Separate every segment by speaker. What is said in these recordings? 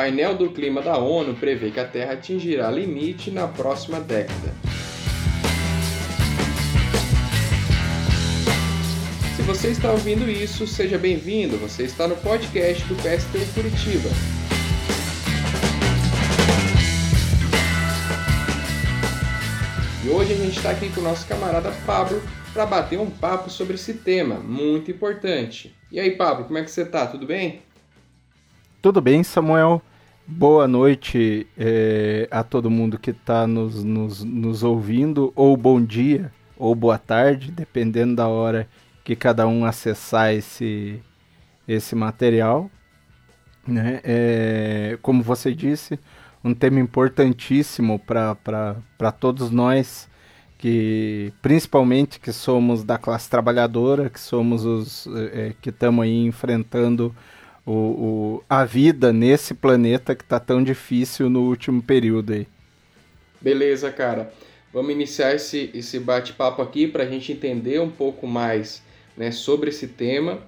Speaker 1: Painel do Clima da ONU prevê que a Terra atingirá limite na próxima década. Se você está ouvindo isso, seja bem-vindo. Você está no podcast do PST Curitiba. E hoje a gente está aqui com o nosso camarada Pablo para bater um papo sobre esse tema muito importante. E aí, Pablo, como é que você está? Tudo bem?
Speaker 2: Tudo bem, Samuel. Boa noite é, a todo mundo que está nos, nos, nos ouvindo, ou bom dia, ou boa tarde, dependendo da hora que cada um acessar esse, esse material. Né? É, como você disse, um tema importantíssimo para todos nós, que principalmente que somos da classe trabalhadora, que somos os é, que estamos aí enfrentando o, o, a vida nesse planeta que está tão difícil no último período aí.
Speaker 1: Beleza, cara. Vamos iniciar esse, esse bate-papo aqui para a gente entender um pouco mais né, sobre esse tema,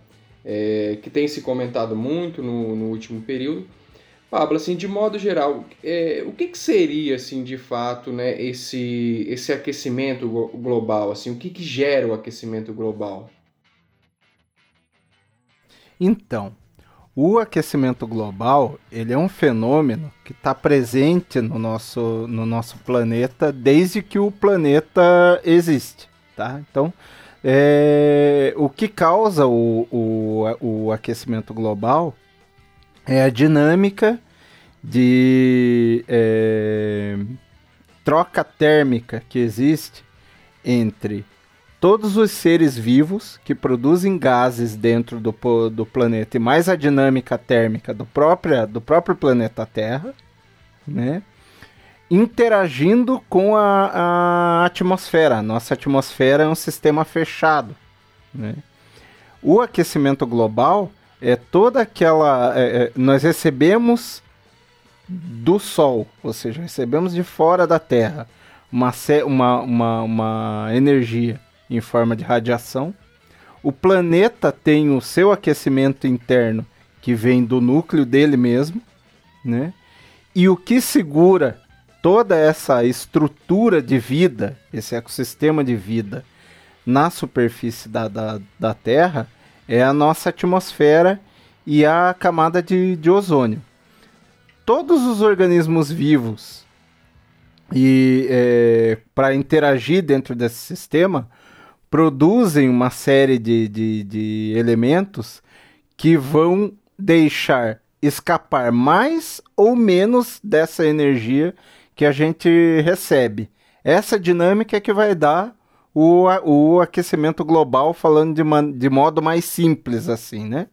Speaker 1: é, que tem se comentado muito no, no último período. Pablo, assim, de modo geral, é, o que, que, seria, assim, de fato, né, esse, esse aquecimento global? Assim, o que, que gera o aquecimento global?
Speaker 2: Então, o aquecimento global ele é um fenômeno que está presente no nosso, no nosso planeta desde que o planeta existe, tá? Então, é, o que causa o, o, o aquecimento global é a dinâmica de é, troca térmica que existe entre todos os seres vivos que produzem gases dentro do, do planeta e mais a dinâmica térmica do, do próprio planeta Terra, né? interagindo com a, a atmosfera. A nossa atmosfera é um sistema fechado. Né? O aquecimento global é toda aquela. É, é, nós recebemos do Sol, ou seja, recebemos de fora da Terra uma, uma, uma, uma energia em forma de radiação. O planeta tem o seu aquecimento interno que vem do núcleo dele mesmo, né? E o que segura toda essa estrutura de vida, esse ecossistema de vida na superfície da, da, da Terra é a nossa atmosfera e a camada de, de ozônio. Todos os organismos vivos e é, para interagir dentro desse sistema produzem uma série de, de, de elementos que vão deixar escapar mais ou menos dessa energia que a gente recebe. Essa dinâmica é que vai dar o, o aquecimento global, falando de, man, de modo mais simples, assim, né?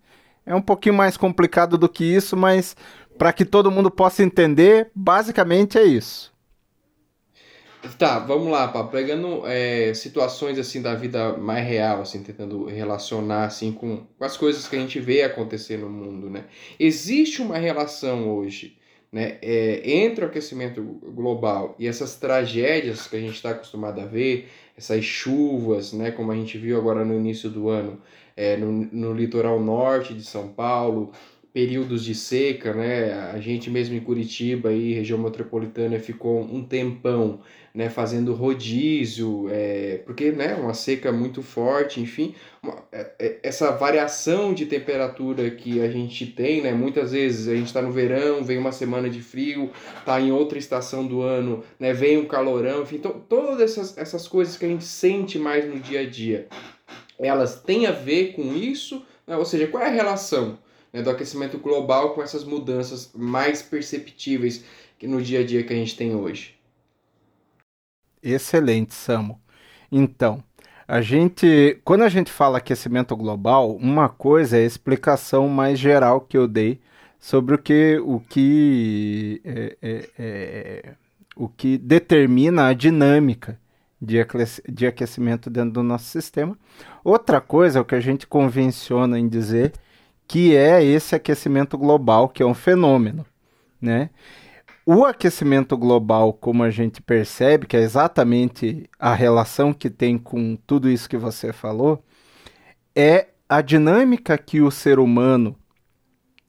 Speaker 2: É um pouquinho mais complicado do que isso, mas para que todo mundo possa entender, basicamente é isso.
Speaker 1: Tá, vamos lá, pá. Pegando é, situações assim da vida mais real, assim, tentando relacionar assim com, com as coisas que a gente vê acontecer no mundo, né? Existe uma relação hoje né, é, entre o aquecimento global e essas tragédias que a gente está acostumado a ver, essas chuvas, né, como a gente viu agora no início do ano, é, no, no litoral norte de São Paulo, períodos de seca, né? A gente mesmo em Curitiba e região metropolitana ficou um tempão, né? Fazendo rodízio, é, porque, né? Uma seca muito forte, enfim, uma, é, é, essa variação de temperatura que a gente tem, né? Muitas vezes a gente está no verão, vem uma semana de frio, tá em outra estação do ano, né? Vem um calorão, enfim, to, todas essas, essas coisas que a gente sente mais no dia a dia, elas têm a ver com isso, né? ou seja, qual é a relação? né, do aquecimento global com essas mudanças mais perceptíveis no dia a dia que a gente tem hoje.
Speaker 2: Excelente, Samo. Então, a gente, quando a gente fala aquecimento global, uma coisa é a explicação mais geral que eu dei sobre o que o que é, é, é, o que determina a dinâmica de aquecimento dentro do nosso sistema. Outra coisa é o que a gente convenciona em dizer que é esse aquecimento global, que é um fenômeno, né? O aquecimento global, como a gente percebe, que é exatamente a relação que tem com tudo isso que você falou, é a dinâmica que o ser humano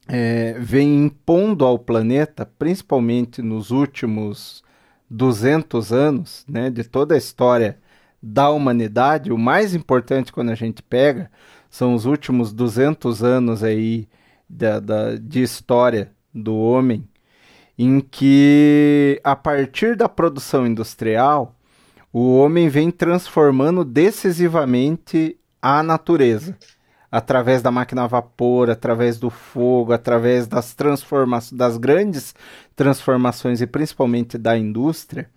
Speaker 2: é, vem impondo ao planeta, principalmente nos últimos 200 anos, né, de toda a história da humanidade, o mais importante quando a gente pega são os últimos 200 anos aí da, da, de história do homem, em que a partir da produção industrial o homem vem transformando decisivamente a natureza. Através da máquina a vapor, através do fogo, através das transformações, das grandes transformações e principalmente da indústria,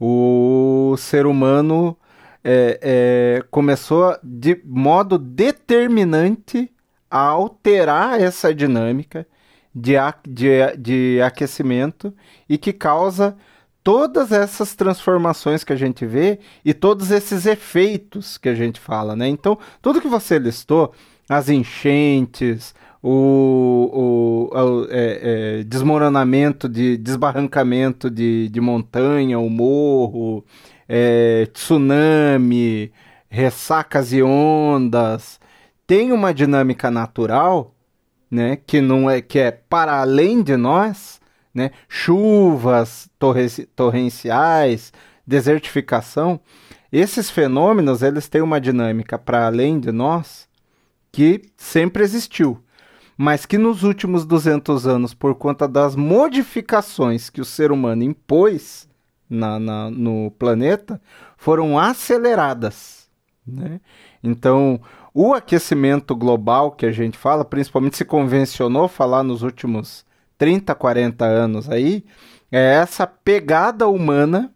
Speaker 2: o ser humano é, é, começou de modo determinante a alterar essa dinâmica de, de, de aquecimento e que causa todas essas transformações que a gente vê e todos esses efeitos que a gente fala, né? Então, tudo que você listou, as enchentes, o, o, o é, é, desmoronamento, de desbarrancamento de, de montanha, o morro, é, tsunami, ressacas e ondas, tem uma dinâmica natural, né, que não é que é para além de nós, né, chuvas torrenciais, desertificação, esses fenômenos eles têm uma dinâmica para além de nós que sempre existiu, mas que nos últimos 200 anos, por conta das modificações que o ser humano impôs na, na no planeta, foram aceleradas. Né? Então, o aquecimento global que a gente fala, principalmente se convencionou falar nos últimos 30, 40 anos aí, é essa pegada humana,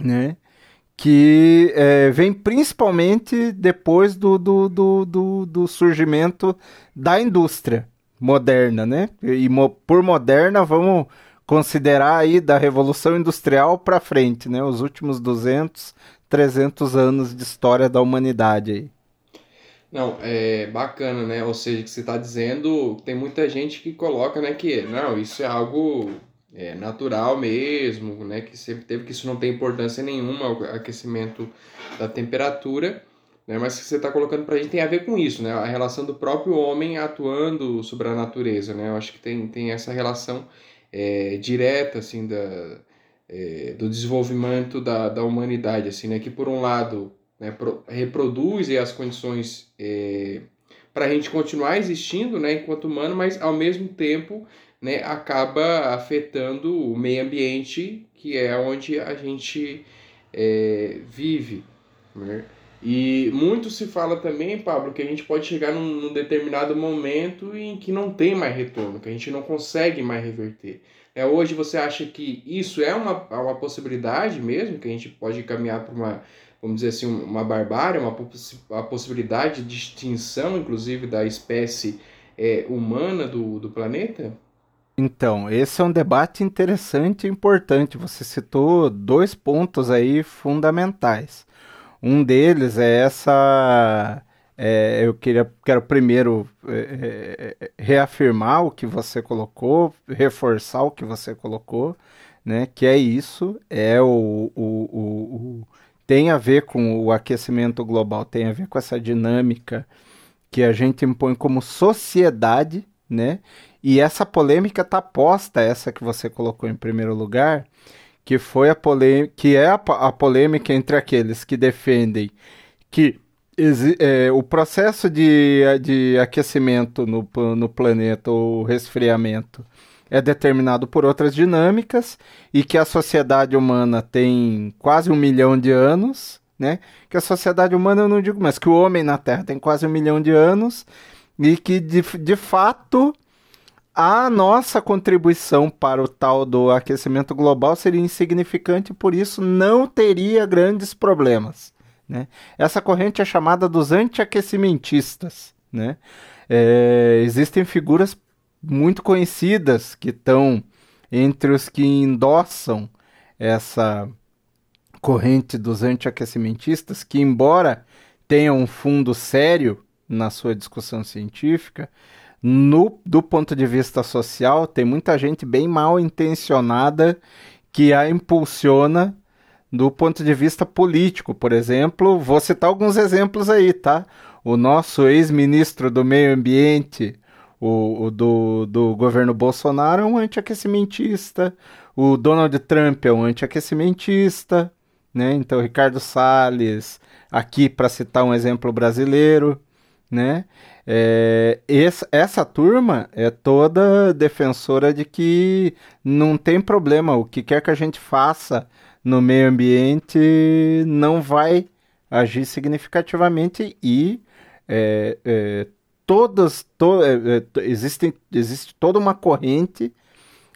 Speaker 2: né? Que é, vem principalmente depois do, do, do, do, do surgimento da indústria moderna, né? E mo por moderna, vamos considerar aí da Revolução Industrial para frente, né? Os últimos 200, 300 anos de história da humanidade aí.
Speaker 1: Não, é bacana, né? Ou seja, que você está dizendo, tem muita gente que coloca, né, que não, isso é algo é, natural mesmo, né? Que sempre teve que isso não tem importância nenhuma, o aquecimento da temperatura, né? Mas que você está colocando para a gente tem a ver com isso, né? A relação do próprio homem atuando sobre a natureza, né? Eu acho que tem, tem essa relação é, direta, assim, da, é, do desenvolvimento da, da humanidade, assim, né? Que por um lado né, reproduz as condições é, para a gente continuar existindo né, enquanto humano, mas ao mesmo tempo né, acaba afetando o meio ambiente, que é onde a gente é, vive. Né? E muito se fala também, Pablo, que a gente pode chegar num, num, determinado momento em que não tem mais retorno, que a gente não consegue mais reverter. É, hoje você acha que isso é uma, uma possibilidade mesmo, que a gente pode caminhar para uma vamos dizer assim, uma barbárie, uma a possibilidade de extinção, inclusive, da espécie é, humana do, do planeta?
Speaker 2: Então, esse é um debate interessante e importante. Você citou dois pontos aí fundamentais. Um deles é essa. É, eu queria, quero primeiro é, é, reafirmar o que você colocou, reforçar o que você colocou, né? Que é isso, é o, o, o, tem a ver com o aquecimento global, tem a ver com essa dinâmica que a gente impõe como sociedade, né? E essa polêmica está posta, essa que você colocou em primeiro lugar, que foi a polêmica, que é a, a polêmica entre aqueles que defendem que é, o processo de, de aquecimento no, no planeta, o resfriamento, é determinado por outras dinâmicas e que a sociedade humana tem quase um milhão de anos, né? Que a sociedade humana, eu não digo mais, que o homem na Terra tem quase um milhão de anos e que de, de fato a nossa contribuição para o tal do aquecimento global seria insignificante, por isso não teria grandes problemas. Né? Essa corrente é chamada dos antiaquecimentistas. Né? É, existem figuras muito conhecidas que estão entre os que endossam essa corrente dos antiaquecimentistas, que, embora tenha um fundo sério na sua discussão científica, no, do ponto de vista social, tem muita gente bem mal intencionada que a impulsiona do ponto de vista político. Por exemplo, vou citar alguns exemplos aí, tá? O nosso ex-ministro do Meio Ambiente, o, o do, do governo Bolsonaro é um antiaquecimentista, o Donald Trump é um antiaquecimentista, né? Então, Ricardo Salles, aqui para citar um exemplo brasileiro, né? É, essa, essa turma é toda defensora de que não tem problema, o que quer que a gente faça no meio ambiente não vai agir significativamente e é, é, todas to, é, é existem, existe toda uma corrente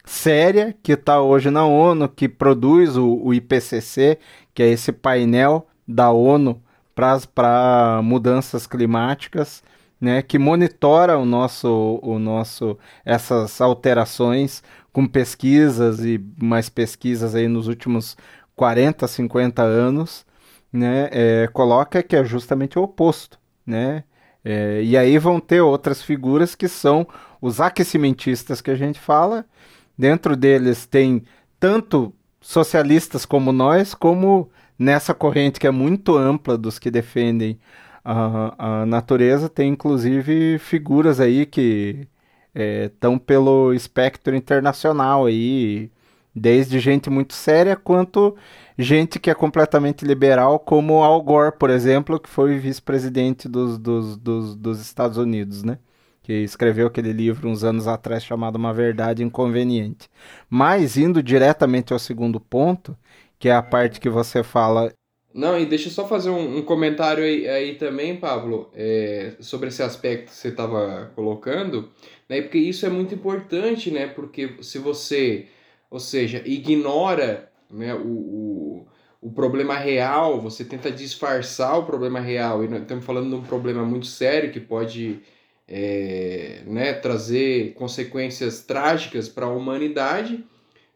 Speaker 2: séria que está hoje na ONU que produz o, o IPCC, que é esse painel da ONU para mudanças climáticas né, que monitora o nosso, o nosso, essas alterações com pesquisas e mais pesquisas aí nos últimos 40, 50 anos, né, é, coloca que é justamente o oposto, né, é, e aí vão ter outras figuras que são os aquecimentistas que a gente fala, dentro deles tem tanto socialistas como nós, como nessa corrente que é muito ampla dos que defendem a, a natureza tem inclusive figuras aí que estão é, pelo espectro internacional aí, desde gente muito séria quanto gente que é completamente liberal, como Al Gore, por exemplo, que foi vice-presidente dos, dos, dos, dos Estados Unidos, né? que escreveu aquele livro uns anos atrás chamado Uma Verdade Inconveniente. Mas indo diretamente ao segundo ponto, que é a parte que você fala
Speaker 1: não, e deixa eu só fazer um, um comentário aí, aí, também, Pablo, é, sobre esse aspecto que você estava colocando, né? Porque isso é muito importante, né? Porque se você, ou seja, ignora né, o, o, o problema real, você tenta disfarçar o problema real, e nós estamos falando de um problema muito sério que pode é, né, trazer consequências trágicas para a humanidade.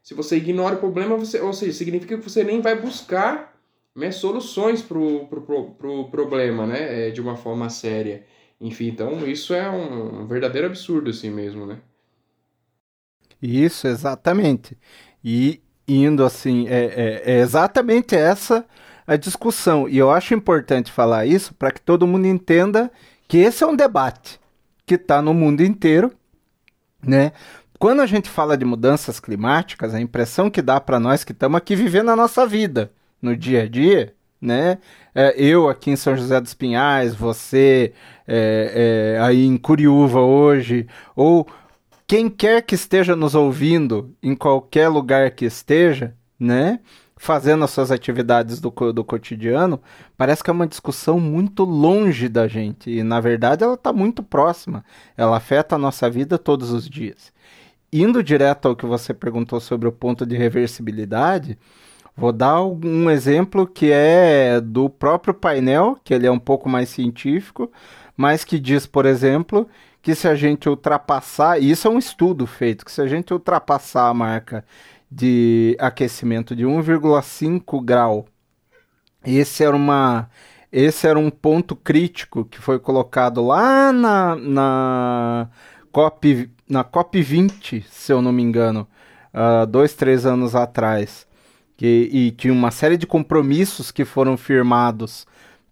Speaker 1: Se você ignora o problema, você, ou seja, significa que você nem vai buscar né, soluções para o pro, pro, pro problema, né, é, de uma forma séria. Enfim, então isso é um, verdadeiro absurdo assim mesmo, né?
Speaker 2: Isso, exatamente. E indo assim, é, é, é exatamente essa a discussão. E eu acho importante falar isso para que todo mundo entenda que esse é um debate que está no mundo inteiro, né? Quando a gente fala de mudanças climáticas, a impressão que dá para nós que estamos aqui vivendo a nossa vida, no dia a dia, né? É, eu aqui em São José dos Pinhais, você é, é, aí em Curiúva hoje, ou quem quer que esteja nos ouvindo, em qualquer lugar que esteja, né? Fazendo as suas atividades do, do cotidiano, parece que é uma discussão muito longe da gente. E na verdade ela está muito próxima. Ela afeta a nossa vida todos os dias. Indo direto ao que você perguntou sobre o ponto de reversibilidade, Vou dar um exemplo que é do próprio painel, que ele é um pouco mais científico, mas que diz, por exemplo, que se a gente ultrapassar, e isso é um estudo feito, que se a gente ultrapassar a marca de aquecimento de 1,5 grau, esse era uma esse era um ponto crítico que foi colocado lá na, na COP na COP 20, se eu não me engano, uh, dois, três anos atrás e tinha uma série de compromissos que foram firmados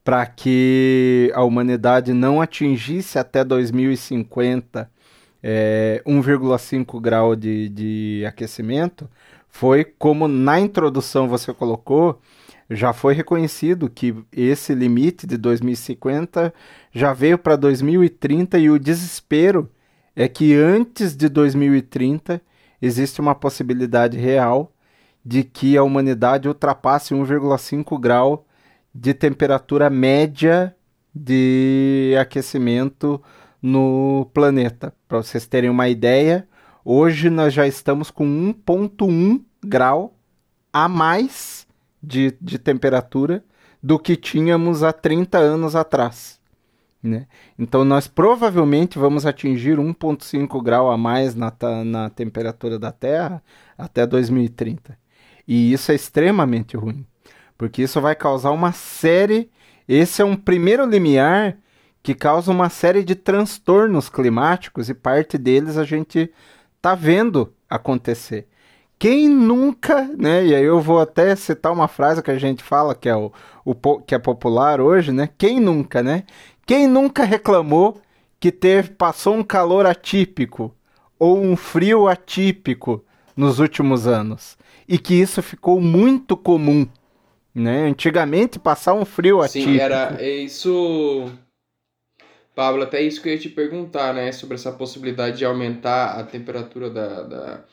Speaker 2: para que a humanidade não atingisse até 2050 é, 1,5 grau de, de aquecimento, foi como na introdução você colocou, já foi reconhecido que esse limite de 2050 já veio para 2030 e o desespero é que antes de 2030 existe uma possibilidade real de que a humanidade ultrapasse 1,5 grau de temperatura média de aquecimento no planeta. Para vocês terem uma ideia, hoje nós já estamos com 1,1 grau a mais de, de temperatura do que tínhamos há 30 anos atrás. Né? Então nós provavelmente vamos atingir 1,5 grau a mais na, na temperatura da Terra até 2030. E isso é extremamente ruim, porque isso vai causar uma série. Esse é um primeiro limiar que causa uma série de transtornos climáticos e parte deles a gente tá vendo acontecer. Quem nunca, né? E aí eu vou até citar uma frase que a gente fala que é o, o que é popular hoje, né? Quem nunca, né? Quem nunca reclamou que teve, passou um calor atípico ou um frio atípico nos últimos anos e que isso ficou muito comum, né? Antigamente passar um frio atípico.
Speaker 1: Sim, era isso. Pablo, até isso que eu ia te perguntar, né? Sobre essa possibilidade de aumentar a temperatura da, da,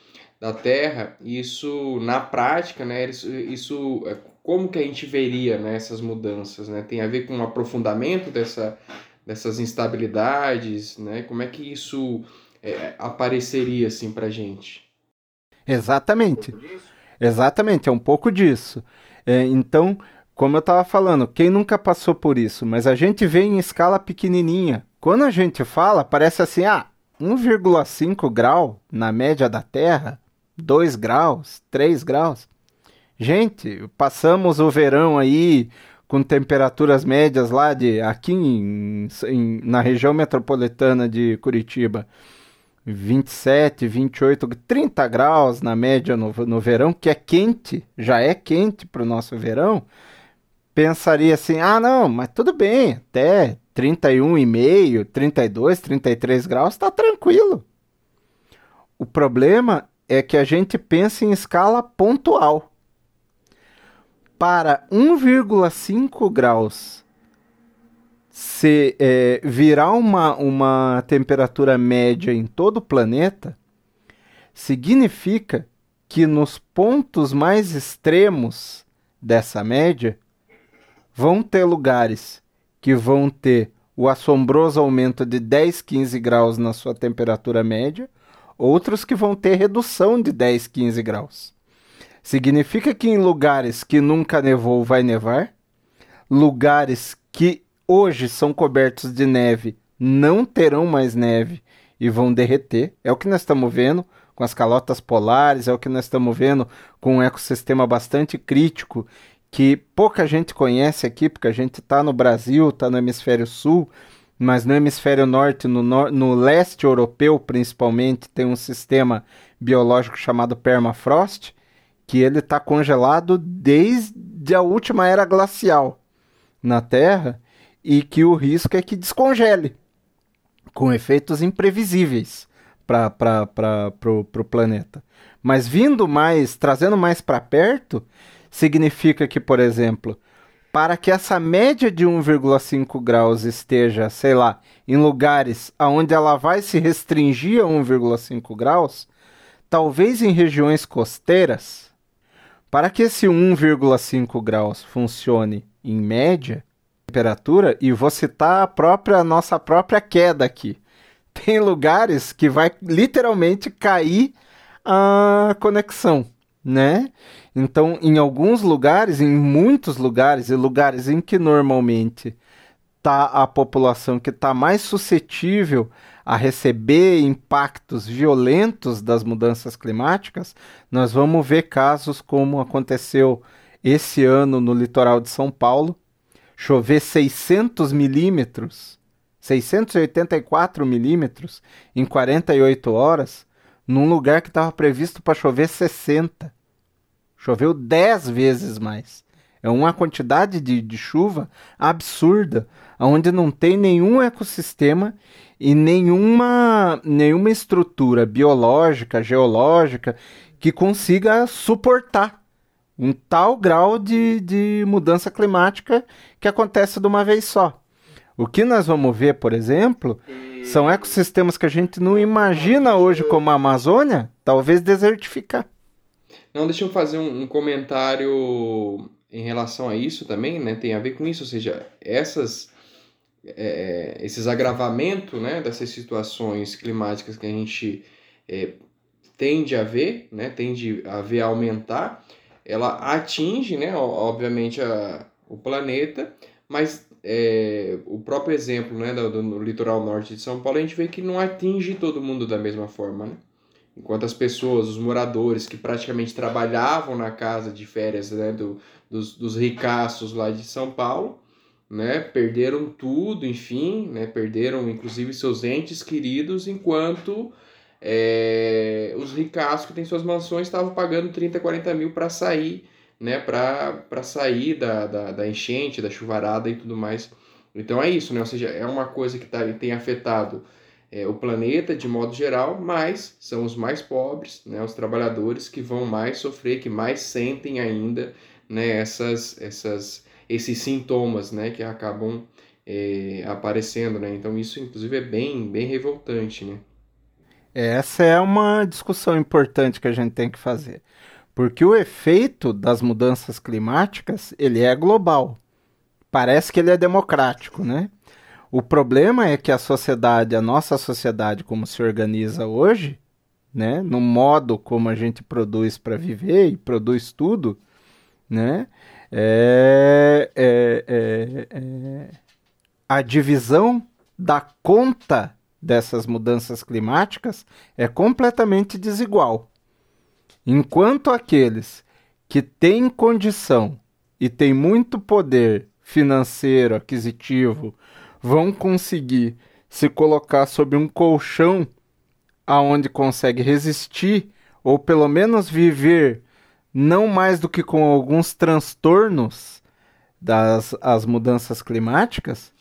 Speaker 1: da Terra. Isso, na prática, né? Isso, isso é, como que a gente veria né, essas mudanças, né? Tem a ver com um aprofundamento dessa, dessas instabilidades, né? Como é que isso é, apareceria, assim, pra gente?
Speaker 2: Exatamente. Exatamente, é um pouco disso. É, então, como eu estava falando, quem nunca passou por isso? Mas a gente vê em escala pequenininha. Quando a gente fala, parece assim, ah, 1,5 grau na média da Terra, 2 graus, 3 graus. Gente, passamos o verão aí com temperaturas médias lá de aqui em, em, na região metropolitana de Curitiba 27, 28, 30 graus na média no, no verão, que é quente, já é quente para o nosso verão, pensaria assim: ah, não, mas tudo bem, até 31,5, 32, 33 graus está tranquilo. O problema é que a gente pensa em escala pontual. Para 1,5 graus se é, virar uma, uma temperatura média em todo o planeta, significa que nos pontos mais extremos dessa média vão ter lugares que vão ter o assombroso aumento de 10, 15 graus na sua temperatura média, outros que vão ter redução de 10, 15 graus. Significa que em lugares que nunca nevou vai nevar, lugares que hoje são cobertos de neve não terão mais neve e vão derreter. É o que nós estamos vendo com as calotas polares, é o que nós estamos vendo com um ecossistema bastante crítico que pouca gente conhece aqui, porque a gente está no Brasil, está no hemisfério sul, mas no hemisfério norte, no, nor no leste europeu principalmente, tem um sistema biológico chamado permafrost, que ele está congelado desde a última era glacial na Terra e que o risco é que descongele, com efeitos imprevisíveis para o planeta. Mas vindo mais, trazendo mais para perto, significa que, por exemplo, para que essa média de 1,5 graus esteja, sei lá, em lugares onde ela vai se restringir a 1,5 graus, talvez em regiões costeiras, para que esse 1,5 graus funcione em média, temperatura e vou citar a própria nossa própria queda aqui. Tem lugares que vai literalmente cair a conexão, né? Então, em alguns lugares, em muitos lugares e lugares em que normalmente tá a população que está mais suscetível a receber impactos violentos das mudanças climáticas, nós vamos ver casos como aconteceu esse ano no litoral de São Paulo, chover 600 milímetros, 684 milímetros em 48 horas, num lugar que estava previsto para chover 60. Choveu 10 vezes mais. É uma quantidade de, de chuva absurda, onde não tem nenhum ecossistema e nenhuma, nenhuma estrutura biológica, geológica que consiga suportar um tal grau de, de mudança climática que acontece de uma vez só. O que nós vamos ver, por exemplo, são ecossistemas que a gente não imagina hoje como a Amazônia, talvez desertificar.
Speaker 1: Não, deixa eu fazer um, um comentário em relação a isso também, né? Tem a ver com isso, ou seja, essas, é, esses agravamentos, né, dessas situações climáticas que a gente é, tende a ver, né, tende a ver aumentar, ela atinge, né, obviamente, a, o planeta, mas é, o próprio exemplo né, do, do, litoral norte de São Paulo, a gente vê que não atinge todo mundo da mesma forma. Né? Enquanto as pessoas, os moradores que praticamente trabalhavam na casa de férias né, do, dos, dos ricaços lá de São Paulo, né, perderam tudo, enfim, né, perderam inclusive seus entes queridos, enquanto é, os ricaços que têm suas mansões estavam pagando 30, 40 mil para sair, né, para sair da, da, da enchente, da chuvarada e tudo mais Então é isso, né? Ou seja, é uma coisa que tá, tem afetado é, o planeta de modo geral, mas são os mais pobres, né? Os trabalhadores que vão mais sofrer, que mais sentem ainda, né? Essas, essas, esses sintomas, né? Que acabam é, aparecendo, né? Então isso, inclusive, é bem, bem revoltante, né?
Speaker 2: Essa é uma discussão importante que a gente tem que fazer, porque o efeito das mudanças climáticas ele é global. Parece que ele é democrático, né? O problema é que a sociedade, a nossa sociedade como se organiza hoje, né, no modo como a gente produz para viver e produz tudo, né, é, é, é, é a divisão da conta dessas mudanças climáticas é completamente desigual. Enquanto aqueles que têm condição e têm muito poder financeiro, aquisitivo, vão conseguir se colocar sob um colchão aonde consegue resistir ou pelo menos viver não mais do que com alguns transtornos das as mudanças climáticas,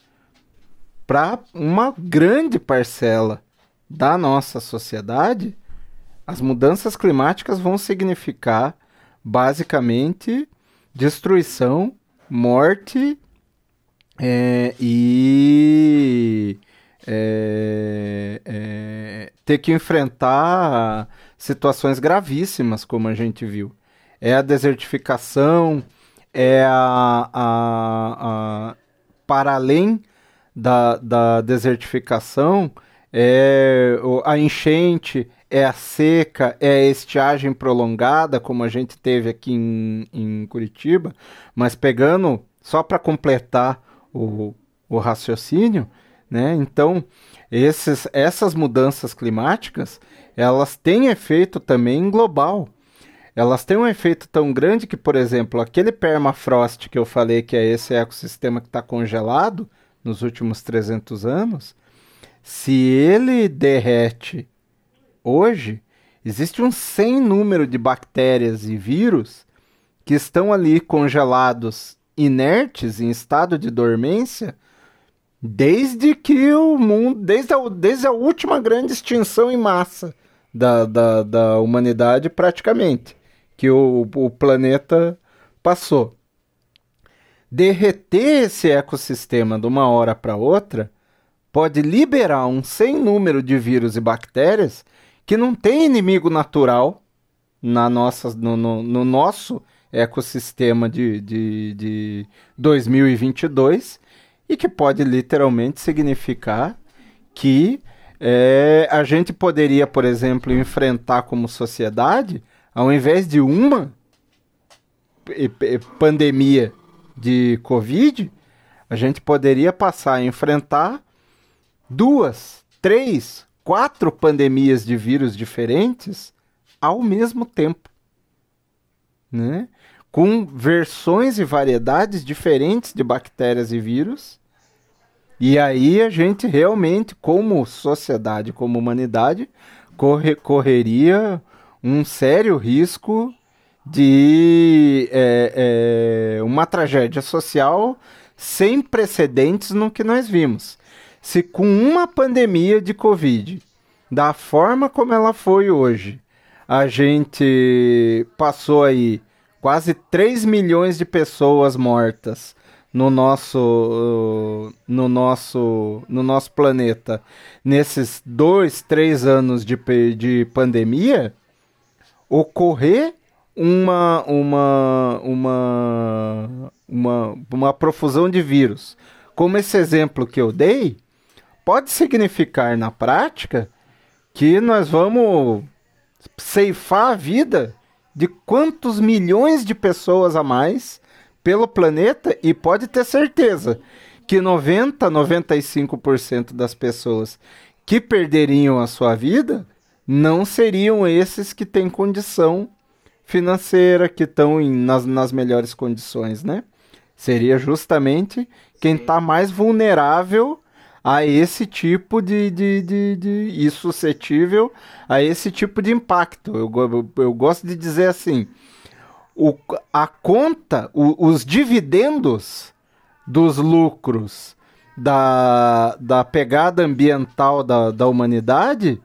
Speaker 2: para uma grande parcela da nossa sociedade, as mudanças climáticas vão significar basicamente destruição, morte é, e é, é, ter que enfrentar situações gravíssimas, como a gente viu. É a desertificação, é a, a, a para além da, da desertificação, é a enchente, é a seca, é a estiagem prolongada, como a gente teve aqui em, em Curitiba, mas pegando, só para completar o, o raciocínio, né? Então, esses, essas mudanças climáticas, elas têm efeito também global. Elas têm um efeito tão grande que, por exemplo, aquele permafrost que eu falei que é esse ecossistema que está congelado, nos últimos 300 anos, se ele derrete hoje, existe um sem número de bactérias e vírus que estão ali congelados, inertes, em estado de dormência, desde que o mundo, desde a, desde a última grande extinção em massa da, da, da humanidade, praticamente, que o, o planeta passou derreter esse ecossistema de uma hora para outra pode liberar um sem número de vírus e bactérias que não tem inimigo natural na nossa, no, no, no nosso ecossistema de, de, de 2022 e que pode literalmente significar que é, a gente poderia, por exemplo, enfrentar como sociedade, ao invés de uma pandemia de Covid, a gente poderia passar a enfrentar duas, três, quatro pandemias de vírus diferentes ao mesmo tempo. Né? Com versões e variedades diferentes de bactérias e vírus. E aí a gente realmente, como sociedade, como humanidade, corre, correria um sério risco de é, é, uma tragédia social sem precedentes no que nós vimos. Se com uma pandemia de Covid, da forma como ela foi hoje, a gente passou aí quase 3 milhões de pessoas mortas no nosso no nosso no nosso planeta nesses dois três anos de, de pandemia ocorrer uma, uma, uma, uma, uma profusão de vírus, como esse exemplo que eu dei, pode significar na prática que nós vamos ceifar a vida de quantos milhões de pessoas a mais pelo planeta e pode ter certeza que 90, 95% das pessoas que perderiam a sua vida não seriam esses que têm condição financeira, que estão nas, nas melhores condições, né? Seria justamente quem está mais vulnerável a esse tipo de, de, de, de, e suscetível a esse tipo de impacto. Eu, eu, eu gosto de dizer assim, o, a conta, o, os dividendos dos lucros da, da pegada ambiental da, da humanidade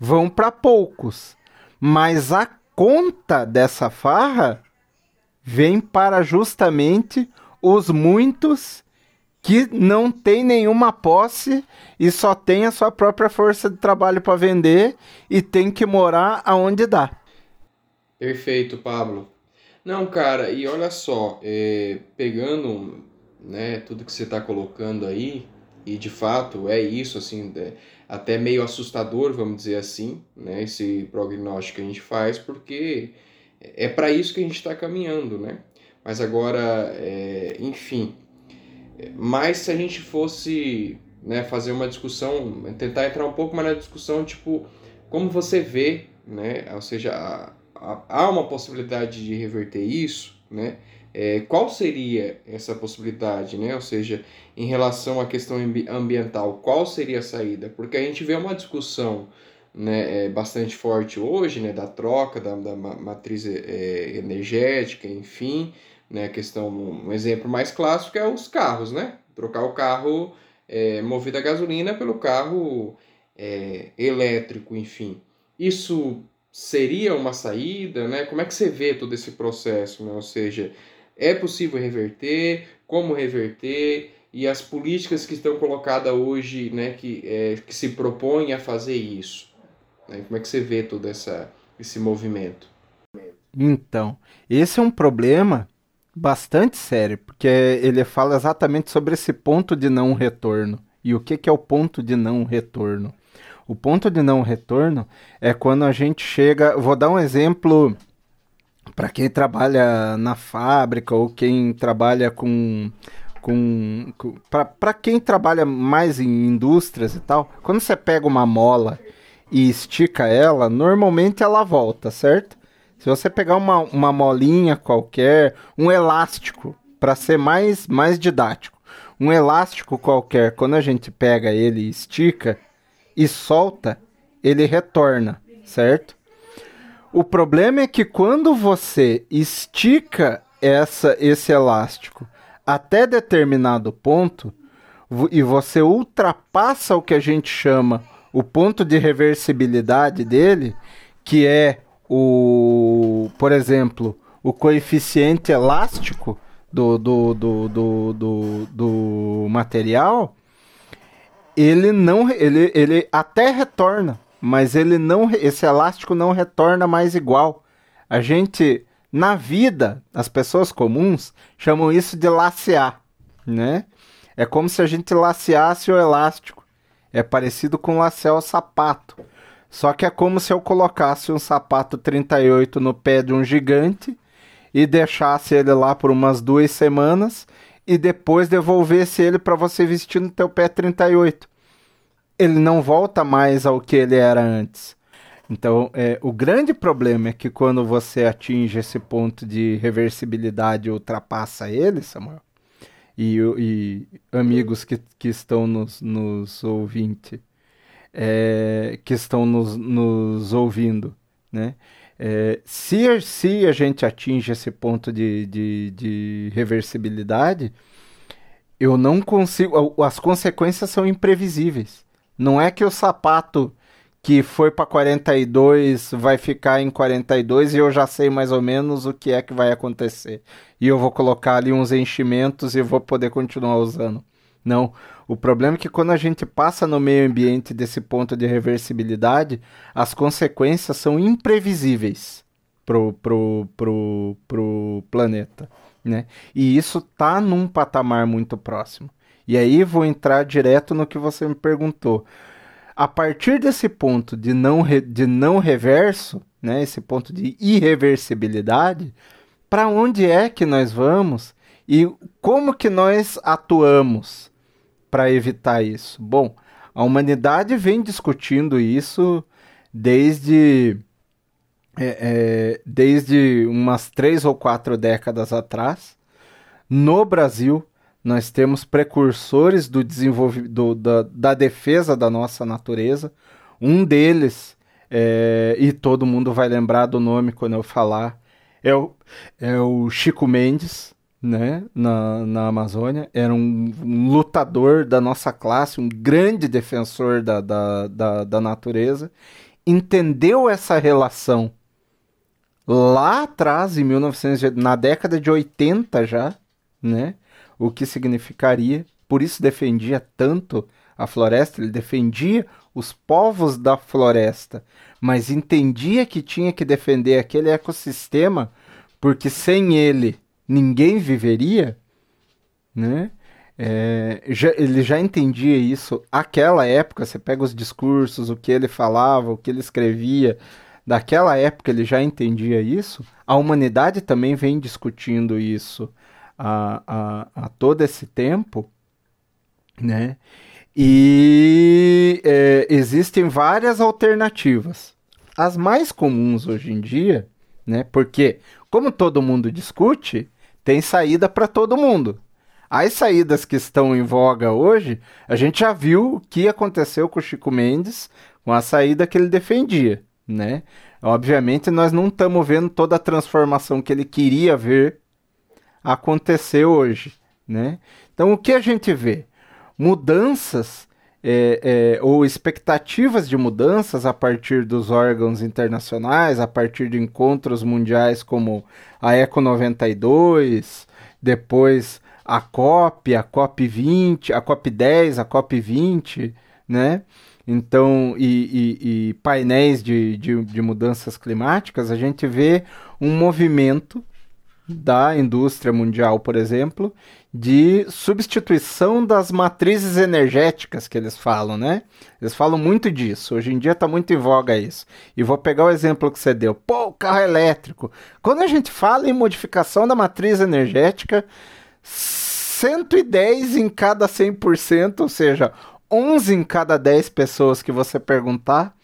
Speaker 2: vão para poucos. Mas a conta dessa farra vem para justamente os muitos que não tem nenhuma posse e só tem a sua própria força de trabalho para vender e tem que morar aonde dá.
Speaker 1: Perfeito, Pablo. Não, cara, e olha só, é, pegando né, tudo que você está colocando aí, e de fato é isso, assim, é, até meio assustador, vamos dizer assim, né, esse prognóstico que a gente faz, porque é para isso que a gente está caminhando, né? Mas agora, é, enfim, mas se a gente fosse né, fazer uma discussão, tentar entrar um pouco mais na discussão, tipo, como você vê, né, ou seja, há, há uma possibilidade de reverter isso, né? É, qual seria essa possibilidade, né? Ou seja, em relação à questão ambiental, qual seria a saída? Porque a gente vê uma discussão né, é, bastante forte hoje, né, da troca da, da matriz é, energética, enfim, né, questão, um exemplo mais clássico é os carros, né? Trocar o carro é, movido a gasolina pelo carro é, elétrico, enfim. Isso seria uma saída, né? Como é que você vê todo esse processo, né? Ou seja, é possível reverter, como reverter e as políticas que estão colocadas hoje, né, que, é, que se propõem a fazer isso. Né? Como é que você vê todo essa, esse movimento?
Speaker 2: Então, esse é um problema bastante sério, porque ele fala exatamente sobre esse ponto de não retorno. E o que, que é o ponto de não retorno? O ponto de não retorno é quando a gente chega. Vou dar um exemplo para quem trabalha na fábrica ou quem trabalha com. com, com para quem trabalha mais em indústrias e tal, quando você pega uma mola e estica ela, normalmente ela volta, certo? Se você pegar uma, uma molinha qualquer, um elástico, para ser mais, mais didático, um elástico qualquer, quando a gente pega ele e estica e solta, ele retorna, certo? O problema é que quando você estica essa, esse elástico até determinado ponto e você ultrapassa o que a gente chama o ponto de reversibilidade dele, que é o, por exemplo, o coeficiente elástico do, do, do, do, do, do material, ele não ele, ele até retorna, mas ele não esse elástico não retorna mais igual. A gente na vida, as pessoas comuns chamam isso de lacear, né? É como se a gente laceasse o elástico. É parecido com lacear o sapato. Só que é como se eu colocasse um sapato 38 no pé de um gigante e deixasse ele lá por umas duas semanas e depois devolvesse ele para você vestir no teu pé 38. Ele não volta mais ao que ele era antes. Então, é, o grande problema é que quando você atinge esse ponto de reversibilidade ultrapassa ele, Samuel, e, e amigos que, que estão nos, nos ouvindo, é, que estão nos, nos ouvindo, né? É, se, se a gente atinge esse ponto de, de, de reversibilidade, eu não consigo. As consequências são imprevisíveis. Não é que o sapato que foi para 42 vai ficar em 42 e eu já sei mais ou menos o que é que vai acontecer. E eu vou colocar ali uns enchimentos e vou poder continuar usando. Não. O problema é que quando a gente passa no meio ambiente desse ponto de reversibilidade, as consequências são imprevisíveis pro, pro, pro, pro planeta. Né? E isso tá num patamar muito próximo. E aí vou entrar direto no que você me perguntou. A partir desse ponto de não, re, de não reverso, né, esse ponto de irreversibilidade, para onde é que nós vamos e como que nós atuamos? para evitar isso? Bom, a humanidade vem discutindo isso desde é, é, desde umas três ou quatro décadas atrás. No Brasil, nós temos precursores do desenvolvimento da, da defesa da nossa natureza. Um deles, é, e todo mundo vai lembrar do nome quando eu falar, é o, é o Chico Mendes, né, na, na Amazônia, era um, um, lutador da nossa classe, um grande defensor da, da, da, da natureza, entendeu essa relação lá atrás, em 1900, na década de 80 já, né, o que significaria, por isso defendia tanto a floresta, ele defendia os povos da floresta, mas entendia que tinha que defender aquele ecossistema, porque sem ele ninguém viveria, né? É, já, ele já entendia isso aquela época. Você pega os discursos, o que ele falava, o que ele escrevia, daquela época ele já entendia isso. A humanidade também vem discutindo isso a, a, a todo esse tempo, né? E é, existem várias alternativas. As mais comuns hoje em dia, né? Porque, como todo mundo discute, tem saída para todo mundo. As saídas que estão em voga hoje, a gente já viu o que aconteceu com o Chico Mendes com a saída que ele defendia, né? Obviamente, nós não estamos vendo toda a transformação que ele queria ver acontecer hoje, né? Então, o que a gente vê? Mudanças é, é, ou expectativas de mudanças a partir dos órgãos internacionais, a partir de encontros mundiais como a Eco 92, depois a COP, a COP 20, a COP 10, a COP 20, né? Então, e, e, e painéis de, de, de mudanças climáticas, a gente vê um movimento da indústria mundial, por exemplo, de substituição das matrizes energéticas que eles falam, né? Eles falam muito disso. Hoje em dia está muito em voga isso. E vou pegar o exemplo que você deu. Pô, carro elétrico. Quando a gente fala em modificação da matriz energética, 110 em cada 100%, ou seja, 11 em cada 10 pessoas que você perguntar,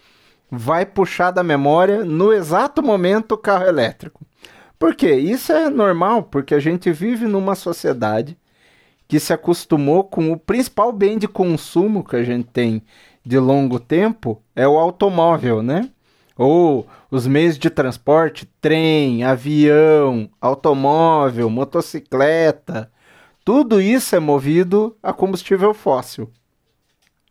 Speaker 2: vai puxar da memória no exato momento o carro elétrico. Por quê? Isso é normal, porque a gente vive numa sociedade que se acostumou com o principal bem de consumo que a gente tem de longo tempo é o automóvel, né? Ou os meios de transporte, trem, avião, automóvel, motocicleta, tudo isso é movido a combustível fóssil.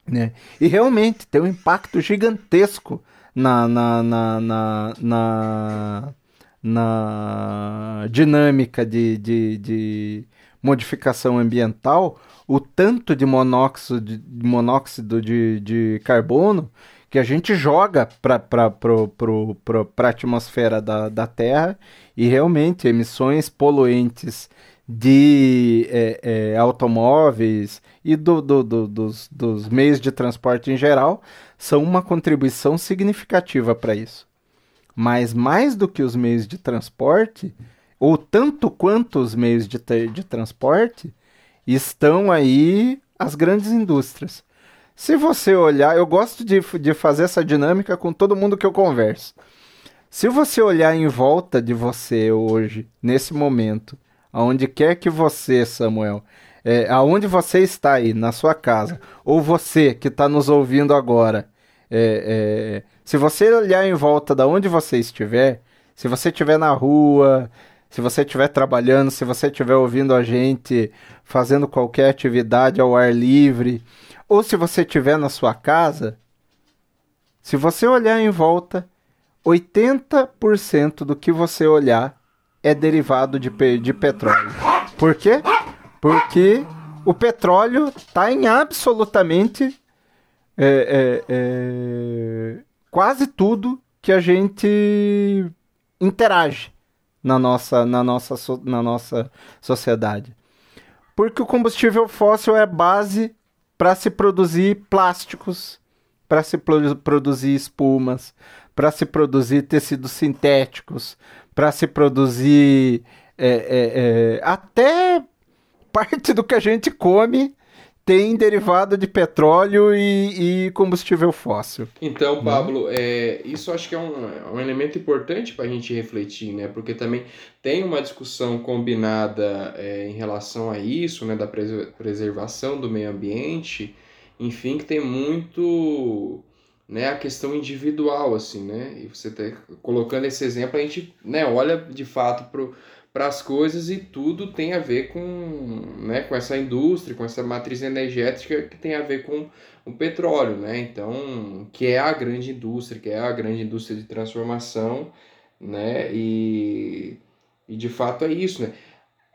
Speaker 2: Né? E realmente tem um impacto gigantesco na, na, na, na, na na dinâmica de, de, de modificação ambiental o tanto de monóxido de, monóxido de, de carbono que a gente joga para a atmosfera da, da Terra e realmente emissões poluentes de é, é, automóveis e do, do, do, dos, dos meios de transporte em geral são uma contribuição significativa para isso. Mas mais do que os meios de transporte, ou tanto quanto os meios de, de transporte, estão aí as grandes indústrias. Se você olhar, eu gosto de, de fazer essa dinâmica com todo mundo que eu converso. Se você olhar em volta de você hoje, nesse momento, aonde quer que você, Samuel, é, aonde você está aí, na sua casa, ou você que está nos ouvindo agora, é, é, se você olhar em volta da onde você estiver, se você estiver na rua, se você estiver trabalhando, se você estiver ouvindo a gente fazendo qualquer atividade ao ar livre, ou se você estiver na sua casa, se você olhar em volta, 80% do que você olhar é derivado de, de petróleo. Por quê? Porque o petróleo está em absolutamente é, é, é, quase tudo que a gente interage na nossa, na nossa, na nossa sociedade. Porque o combustível fóssil é base para se produzir plásticos, para se produzir espumas, para se produzir tecidos sintéticos, para se produzir é, é, é, até parte do que a gente come tem derivado de petróleo e, e combustível fóssil.
Speaker 1: Então, né? Pablo, é, isso acho que é um, é um elemento importante para a gente refletir, né? Porque também tem uma discussão combinada é, em relação a isso, né? Da preservação do meio ambiente, enfim, que tem muito né, a questão individual, assim, né? E você tá colocando esse exemplo, a gente né, olha de fato para para as coisas e tudo tem a ver com, né, com essa indústria, com essa matriz energética que tem a ver com o petróleo, né? Então, que é a grande indústria, que é a grande indústria de transformação, né? E, e de fato é isso, né?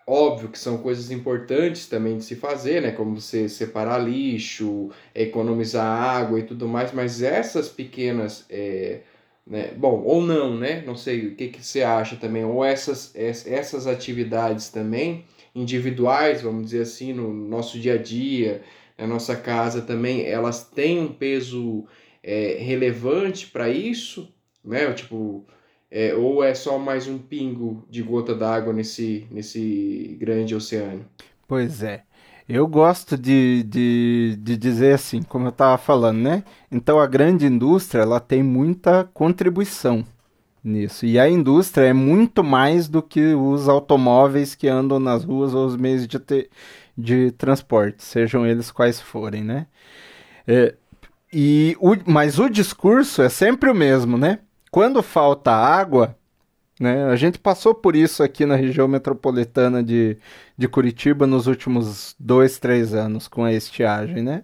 Speaker 1: Óbvio que são coisas importantes também de se fazer, né? Como você separar lixo, economizar água e tudo mais, mas essas pequenas é, né? Bom, ou não, né? Não sei o que, que você acha também, ou essas, essas atividades também individuais, vamos dizer assim, no nosso dia a dia, na nossa casa também, elas têm um peso é, relevante para isso, né? Tipo, é, ou é só mais um pingo de gota d'água nesse, nesse grande oceano?
Speaker 2: Pois é. Eu gosto de, de, de dizer assim, como eu estava falando, né? Então a grande indústria ela tem muita contribuição nisso. E a indústria é muito mais do que os automóveis que andam nas ruas ou os meios de, te, de transporte, sejam eles quais forem, né? É, e o, mas o discurso é sempre o mesmo, né? Quando falta água, né? A gente passou por isso aqui na região metropolitana de, de Curitiba nos últimos dois, três anos com a estiagem. Né?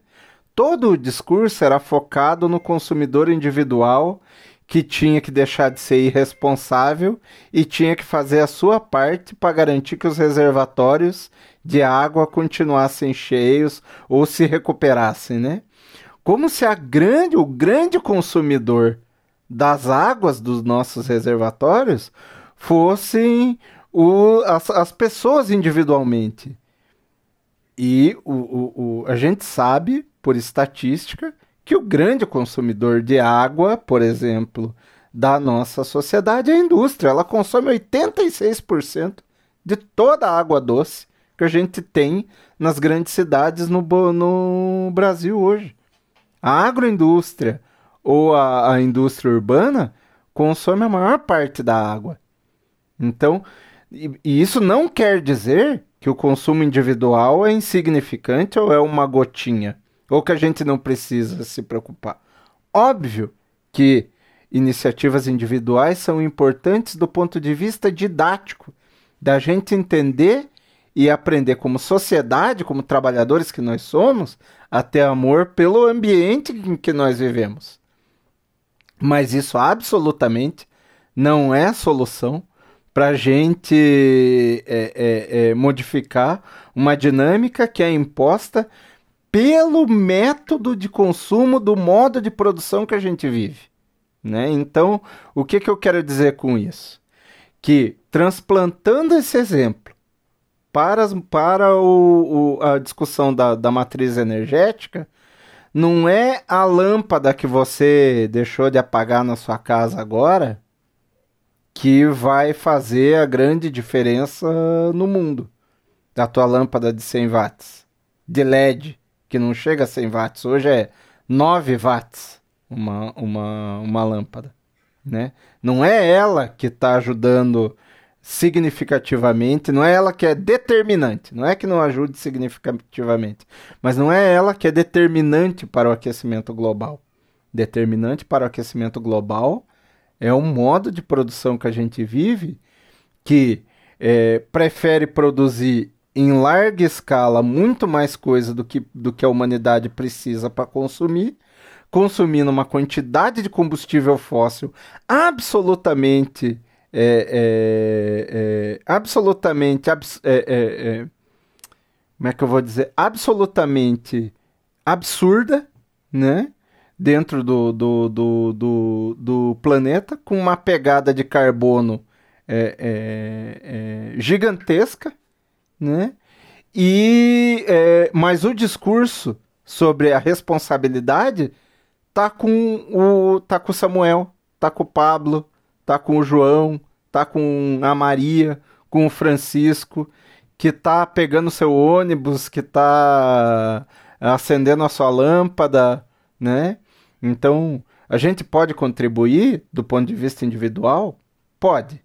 Speaker 2: Todo o discurso era focado no consumidor individual que tinha que deixar de ser irresponsável e tinha que fazer a sua parte para garantir que os reservatórios de água continuassem cheios ou se recuperassem, né? Como se a grande, o grande consumidor das águas dos nossos reservatórios fossem o, as, as pessoas individualmente. E o, o, o, a gente sabe, por estatística, que o grande consumidor de água, por exemplo, da nossa sociedade é a indústria. Ela consome 86% de toda a água doce que a gente tem nas grandes cidades no, no Brasil hoje. A agroindústria, ou a, a indústria urbana consome a maior parte da água. Então, e, e isso não quer dizer que o consumo individual é insignificante ou é uma gotinha, ou que a gente não precisa se preocupar. Óbvio que iniciativas individuais são importantes do ponto de vista didático, da gente entender e aprender como sociedade, como trabalhadores que nós somos, a ter amor pelo ambiente em que nós vivemos. Mas isso absolutamente não é solução para a gente é, é, é, modificar uma dinâmica que é imposta pelo método de consumo do modo de produção que a gente vive. Né? Então, o que, que eu quero dizer com isso? Que transplantando esse exemplo para, para o, o, a discussão da, da matriz energética, não é a lâmpada que você deixou de apagar na sua casa agora que vai fazer a grande diferença no mundo. Da tua lâmpada de 100 watts, de LED, que não chega a 100 watts, hoje é 9 watts uma, uma, uma lâmpada. Né? Não é ela que está ajudando significativamente, não é ela que é determinante, não é que não ajude significativamente, mas não é ela que é determinante para o aquecimento global. Determinante para o aquecimento global é um modo de produção que a gente vive que é, prefere produzir em larga escala muito mais coisa do que, do que a humanidade precisa para consumir, consumindo uma quantidade de combustível fóssil absolutamente é, é, é, absolutamente. Abs é, é, é, como é que eu vou dizer? Absolutamente absurda, né? Dentro do, do, do, do, do planeta, com uma pegada de carbono gigantesca, né? E, mas o discurso sobre a responsabilidade tá com o tá com o Samuel, tá com o Pablo, tá com o João, tá com a Maria, com o Francisco, que tá pegando seu ônibus, que tá acendendo a sua lâmpada, né? Então, a gente pode contribuir do ponto de vista individual? Pode.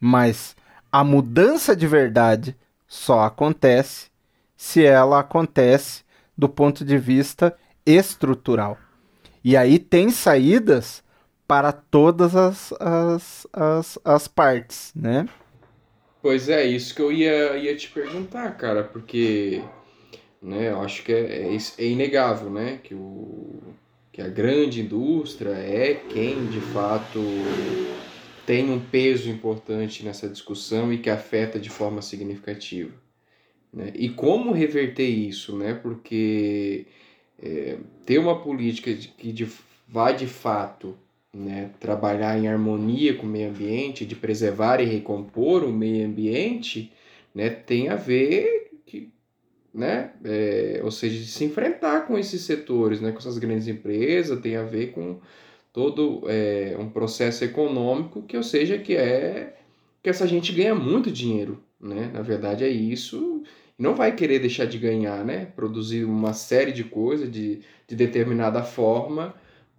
Speaker 2: Mas a mudança de verdade só acontece se ela acontece do ponto de vista estrutural. E aí tem saídas para todas as, as, as, as partes, né?
Speaker 1: Pois é, isso que eu ia, ia te perguntar, cara, porque né, eu acho que é, é, é inegável, né, que, o, que a grande indústria é quem de fato tem um peso importante nessa discussão e que afeta de forma significativa. Né? E como reverter isso, né? Porque é, ter uma política de, que de, vá de fato né, trabalhar em harmonia com o meio ambiente, de preservar e recompor o meio ambiente, né, tem a ver que, né, é, ou seja, de se enfrentar com esses setores, né, com essas grandes empresas, tem a ver com todo é, um processo econômico que, ou seja, que é que essa gente ganha muito dinheiro, né? Na verdade é isso não vai querer deixar de ganhar, né? Produzir uma série de coisas de, de determinada forma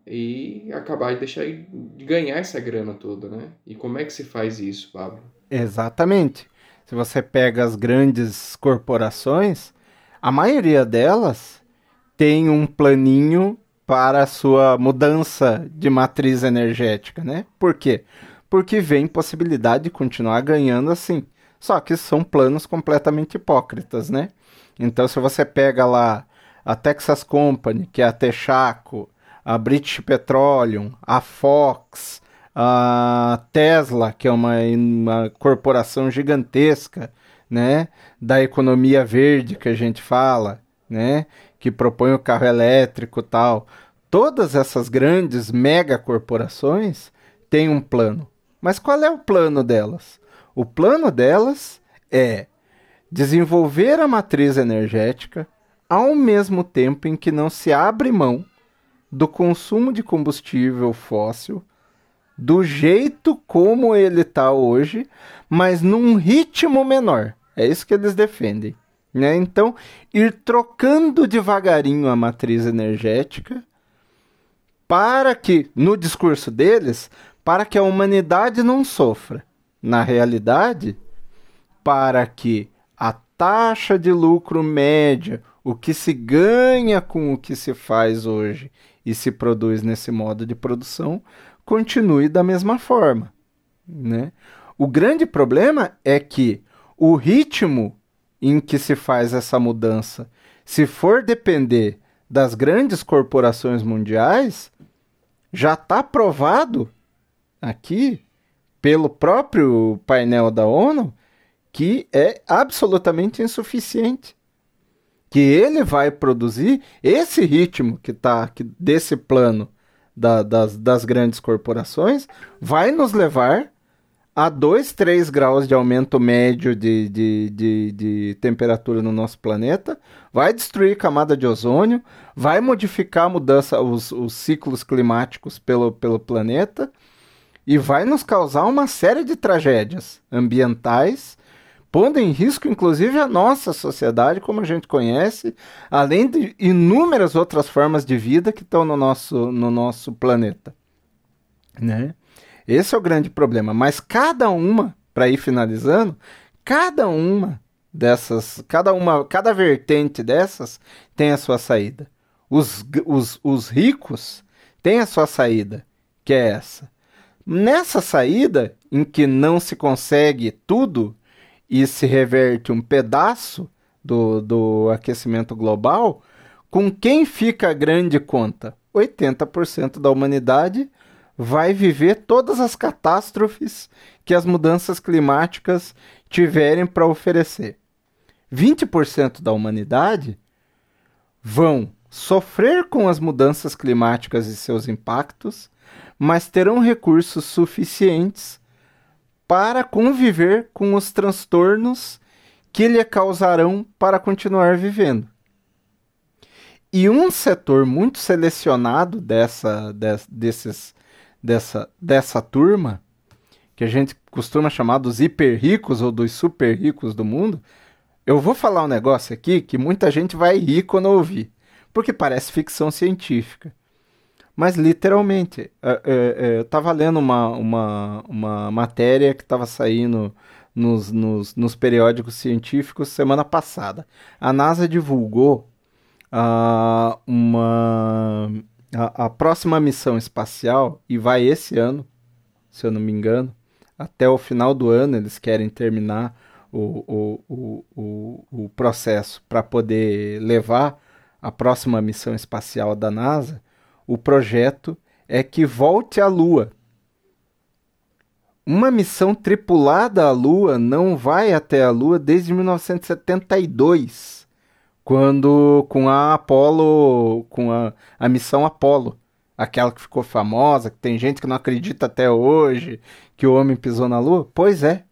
Speaker 1: e acabar de deixar de ganhar essa grana toda, né? E como é que se faz isso, Pablo?
Speaker 2: Exatamente. Se você pega as grandes corporações, a maioria delas tem um planinho para a sua mudança de matriz energética, né? Por quê? Porque vem possibilidade de continuar ganhando assim. Só que são planos completamente hipócritas, né? Então, se você pega lá a Texas Company, que é a Texaco, a British Petroleum, a Fox, a Tesla, que é uma, uma corporação gigantesca, né, da economia verde que a gente fala, né, que propõe o carro elétrico tal. Todas essas grandes mega corporações têm um plano. Mas qual é o plano delas? O plano delas é desenvolver a matriz energética ao mesmo tempo em que não se abre mão do consumo de combustível fóssil do jeito como ele está hoje, mas num ritmo menor. É isso que eles defendem. Né? Então, ir trocando devagarinho a matriz energética para que, no discurso deles, para que a humanidade não sofra na realidade, para que a taxa de lucro média, o que se ganha com o que se faz hoje e se produz nesse modo de produção, continue da mesma forma. Né? O grande problema é que o ritmo em que se faz essa mudança, se for depender das grandes corporações mundiais, já está provado aqui pelo próprio painel da ONU que é absolutamente insuficiente. Que ele vai produzir esse ritmo que está desse plano da, das, das grandes corporações, vai nos levar a 2, 3 graus de aumento médio de, de, de, de, temperatura no nosso planeta, vai destruir camada de ozônio, vai modificar a mudança, os, os ciclos climáticos pelo, pelo planeta e vai nos causar uma série de tragédias ambientais, pondo em risco inclusive a nossa sociedade como a gente conhece, além de inúmeras outras formas de vida que estão no nosso, no nosso planeta. Né? Esse é o grande problema. Mas cada uma, para ir finalizando, cada uma dessas, cada uma, cada vertente dessas tem a sua saída. Os, os, os ricos têm a sua saída, que é essa Nessa saída, em que não se consegue tudo e se reverte um pedaço do, do aquecimento global, com quem fica a grande conta? 80% da humanidade vai viver todas as catástrofes que as mudanças climáticas tiverem para oferecer. 20% da humanidade vão sofrer com as mudanças climáticas e seus impactos mas terão recursos suficientes para conviver com os transtornos que lhe causarão para continuar vivendo. E um setor muito selecionado dessa, des, desses, dessa, dessa turma, que a gente costuma chamar dos hiper ricos ou dos super ricos do mundo, eu vou falar um negócio aqui que muita gente vai rir quando ouvir, porque parece ficção científica. Mas literalmente, é, é, é, eu estava lendo uma, uma, uma matéria que estava saindo nos, nos, nos, periódicos científicos semana passada. A NASA divulgou uh, uma, a, a, próxima missão espacial, e vai esse ano, se eu não me engano, Até o final do ano eles querem terminar o, o, o, o, o processo para poder levar a próxima missão espacial da NASA. O projeto é que volte à Lua. Uma missão tripulada à Lua não vai até a Lua desde 1972, quando com a Apollo, com a, a missão Apollo, aquela que ficou famosa, que tem gente que não acredita até hoje que o homem pisou na Lua. Pois é,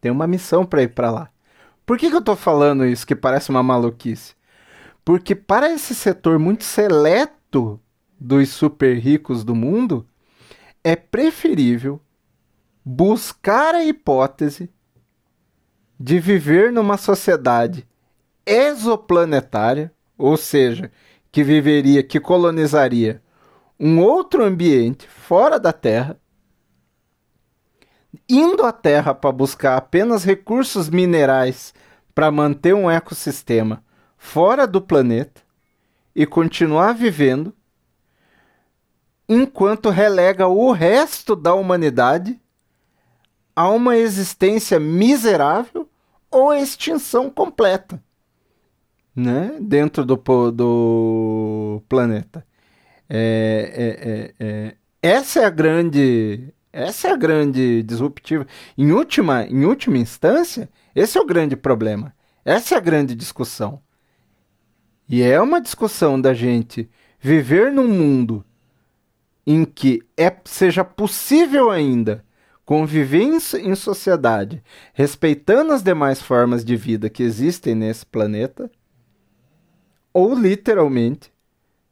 Speaker 2: tem uma missão para ir para lá. Por que, que eu estou falando isso que parece uma maluquice? Porque para esse setor muito seleto dos super ricos do mundo, é preferível buscar a hipótese de viver numa sociedade exoplanetária, ou seja, que viveria, que colonizaria um outro ambiente fora da Terra, indo à Terra para buscar apenas recursos minerais para manter um ecossistema fora do planeta e continuar vivendo, enquanto relega o resto da humanidade a uma existência miserável ou extinção completa, né? Dentro do, do planeta. É, é, é, é, essa é a grande essa é a grande disruptiva. Em última, em última instância, esse é o grande problema. Essa é a grande discussão. E é uma discussão da gente viver num mundo em que é, seja possível ainda conviver em, em sociedade, respeitando as demais formas de vida que existem nesse planeta, ou literalmente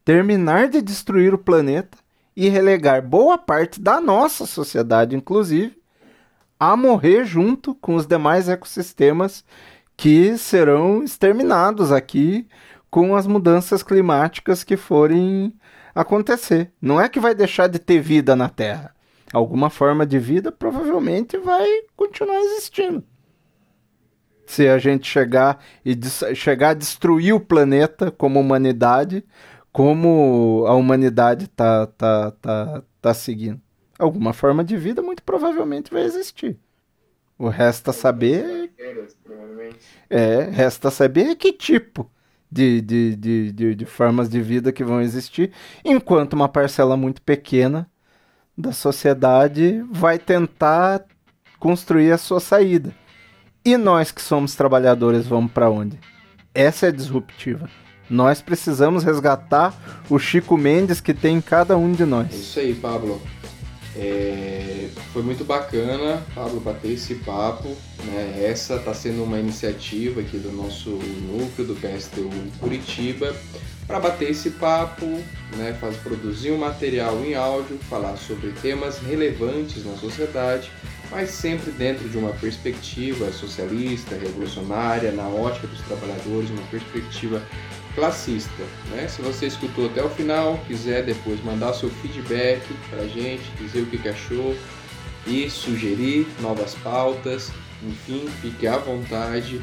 Speaker 2: terminar de destruir o planeta e relegar boa parte da nossa sociedade, inclusive, a morrer junto com os demais ecossistemas que serão exterminados aqui com as mudanças climáticas que forem acontecer. Não é que vai deixar de ter vida na Terra. Alguma forma de vida provavelmente vai continuar existindo. Se a gente chegar e chegar a destruir o planeta como humanidade, como a humanidade está tá, tá, tá seguindo. Alguma forma de vida muito provavelmente vai existir. O resta saber. É, resta saber que tipo de, de, de, de, de formas de vida que vão existir, enquanto uma parcela muito pequena da sociedade vai tentar construir a sua saída. E nós que somos trabalhadores vamos para onde? Essa é disruptiva. Nós precisamos resgatar o Chico Mendes que tem em cada um de nós.
Speaker 1: É isso aí, Pablo. É... Foi muito bacana, Pablo, bater esse papo. Né? Essa está sendo uma iniciativa aqui do nosso núcleo do PSTU Curitiba para bater esse papo, né? Faz, produzir um material em áudio, falar sobre temas relevantes na sociedade, mas sempre dentro de uma perspectiva socialista, revolucionária, na ótica dos trabalhadores, uma perspectiva classista. Né? Se você escutou até o final, quiser depois mandar seu feedback para a gente, dizer o que, achou e sugerir novas pautas, enfim, fique à vontade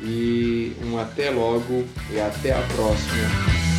Speaker 1: e um até logo e até a próxima.